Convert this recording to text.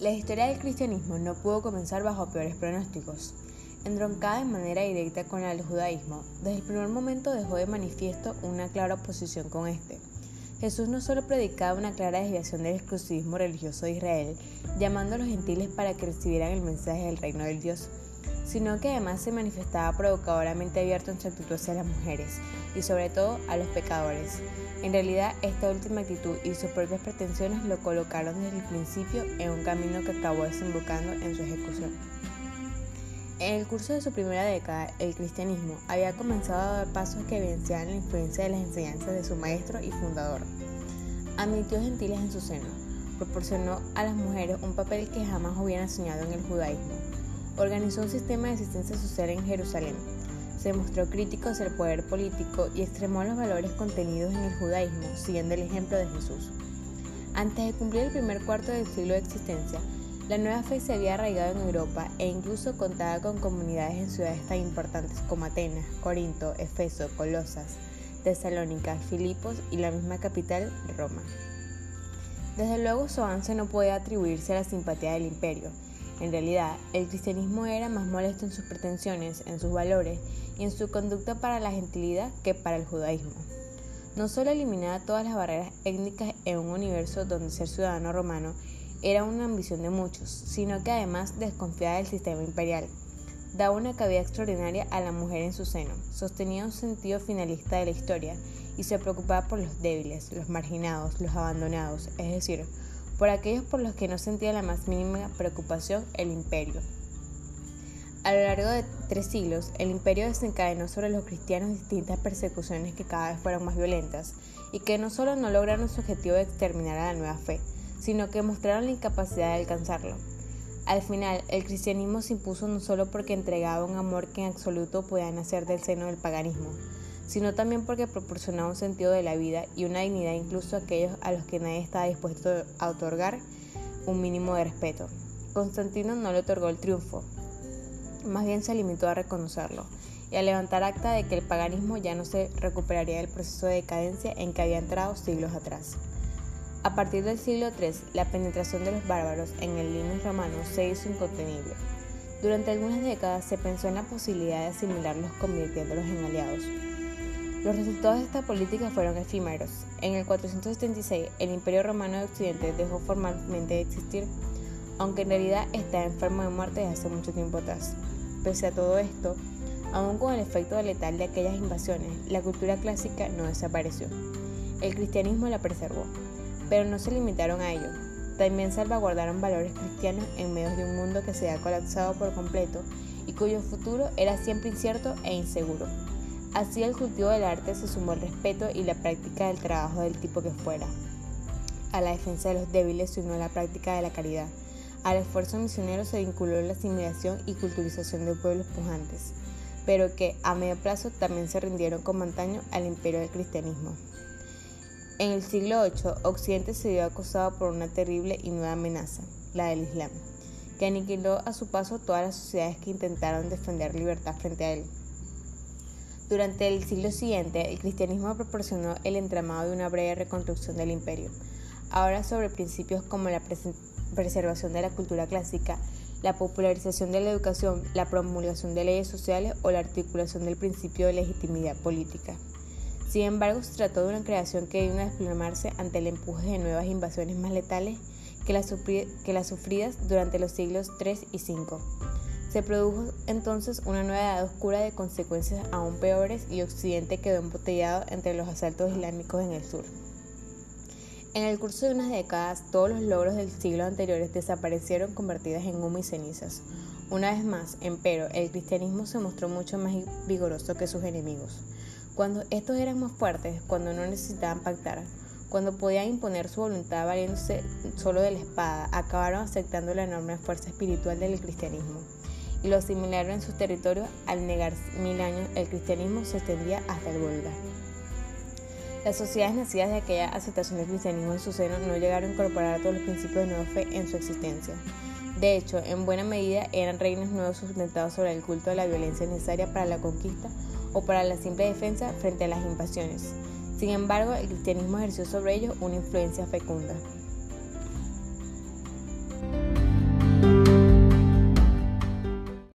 La historia del cristianismo no pudo comenzar bajo peores pronósticos. Entroncada de manera directa con el judaísmo, desde el primer momento dejó de manifiesto una clara oposición con este. Jesús no solo predicaba una clara desviación del exclusivismo religioso de Israel, llamando a los gentiles para que recibieran el mensaje del reino del Dios, sino que además se manifestaba provocadoramente abierto en su actitud hacia las mujeres y sobre todo a los pecadores. En realidad, esta última actitud y sus propias pretensiones lo colocaron desde el principio en un camino que acabó desembocando en su ejecución. En el curso de su primera década, el cristianismo había comenzado a dar pasos que evidenciaban la influencia de las enseñanzas de su maestro y fundador. Admitió gentiles en su seno, proporcionó a las mujeres un papel que jamás hubieran soñado en el judaísmo, organizó un sistema de asistencia social en Jerusalén, se mostró crítico hacia el poder político y extremó los valores contenidos en el judaísmo, siguiendo el ejemplo de Jesús. Antes de cumplir el primer cuarto del siglo de existencia, la nueva fe se había arraigado en Europa e incluso contaba con comunidades en ciudades tan importantes como Atenas, Corinto, Efeso, Colosas, Tesalónica, Filipos y la misma capital, Roma. Desde luego su avance no puede atribuirse a la simpatía del imperio. En realidad, el cristianismo era más molesto en sus pretensiones, en sus valores y en su conducta para la gentilidad que para el judaísmo. No solo eliminaba todas las barreras étnicas en un universo donde ser ciudadano romano era una ambición de muchos, sino que además desconfiaba del sistema imperial. Daba una cabida extraordinaria a la mujer en su seno, sostenía un sentido finalista de la historia y se preocupaba por los débiles, los marginados, los abandonados, es decir, por aquellos por los que no sentía la más mínima preocupación el imperio. A lo largo de tres siglos, el imperio desencadenó sobre los cristianos distintas persecuciones que cada vez fueron más violentas y que no solo no lograron su objetivo de exterminar a la nueva fe, sino que mostraron la incapacidad de alcanzarlo. Al final, el cristianismo se impuso no solo porque entregaba un amor que en absoluto podía nacer del seno del paganismo, sino también porque proporcionaba un sentido de la vida y una dignidad incluso a aquellos a los que nadie estaba dispuesto a otorgar un mínimo de respeto. Constantino no le otorgó el triunfo, más bien se limitó a reconocerlo y a levantar acta de que el paganismo ya no se recuperaría del proceso de decadencia en que había entrado siglos atrás. A partir del siglo III, la penetración de los bárbaros en el limes romano se hizo incontenible. Durante algunas décadas se pensó en la posibilidad de asimilarlos convirtiéndolos en aliados. Los resultados de esta política fueron efímeros. En el 476, el Imperio Romano de Occidente dejó formalmente de existir, aunque en realidad estaba enfermo de muerte desde hace mucho tiempo atrás. Pese a todo esto, aun con el efecto letal de aquellas invasiones, la cultura clásica no desapareció. El cristianismo la preservó pero no se limitaron a ello. También salvaguardaron valores cristianos en medio de un mundo que se había colapsado por completo y cuyo futuro era siempre incierto e inseguro. Así al cultivo del arte se sumó el respeto y la práctica del trabajo del tipo que fuera. A la defensa de los débiles se unió la práctica de la caridad. Al esfuerzo misionero se vinculó la asimilación y culturización de pueblos pujantes, pero que a medio plazo también se rindieron como antaño al imperio del cristianismo. En el siglo VIII, Occidente se vio acosado por una terrible y nueva amenaza, la del Islam, que aniquiló a su paso todas las sociedades que intentaron defender libertad frente a él. Durante el siglo siguiente, el cristianismo proporcionó el entramado de una breve reconstrucción del imperio, ahora sobre principios como la preservación de la cultura clásica, la popularización de la educación, la promulgación de leyes sociales o la articulación del principio de legitimidad política. Sin embargo, se trató de una creación que vino a desplomarse ante el empuje de nuevas invasiones más letales que las, sufridas durante los siglos III y V. Se produjo entonces una nueva edad oscura de consecuencias aún peores y Occidente quedó embotellado entre los asaltos islámicos en el sur. En el curso de unas décadas, todos los logros del siglo anteriores desaparecieron convertidos en humo y cenizas. Una vez más, empero, el cristianismo se mostró mucho más vigoroso que sus enemigos. Cuando estos eran más fuertes, cuando no necesitaban pactar, cuando podían imponer su voluntad valiéndose solo de la espada, acabaron aceptando la enorme fuerza espiritual del cristianismo y lo asimilaron en sus territorios al negar mil años el cristianismo se extendía hasta el Volga. Las sociedades nacidas de aquella aceptación del cristianismo en su seno no llegaron a incorporar todos los principios de nueva fe en su existencia. De hecho, en buena medida eran reinos nuevos sustentados sobre el culto de la violencia necesaria para la conquista o para la simple defensa frente a las invasiones. Sin embargo, el cristianismo ejerció sobre ellos una influencia fecunda.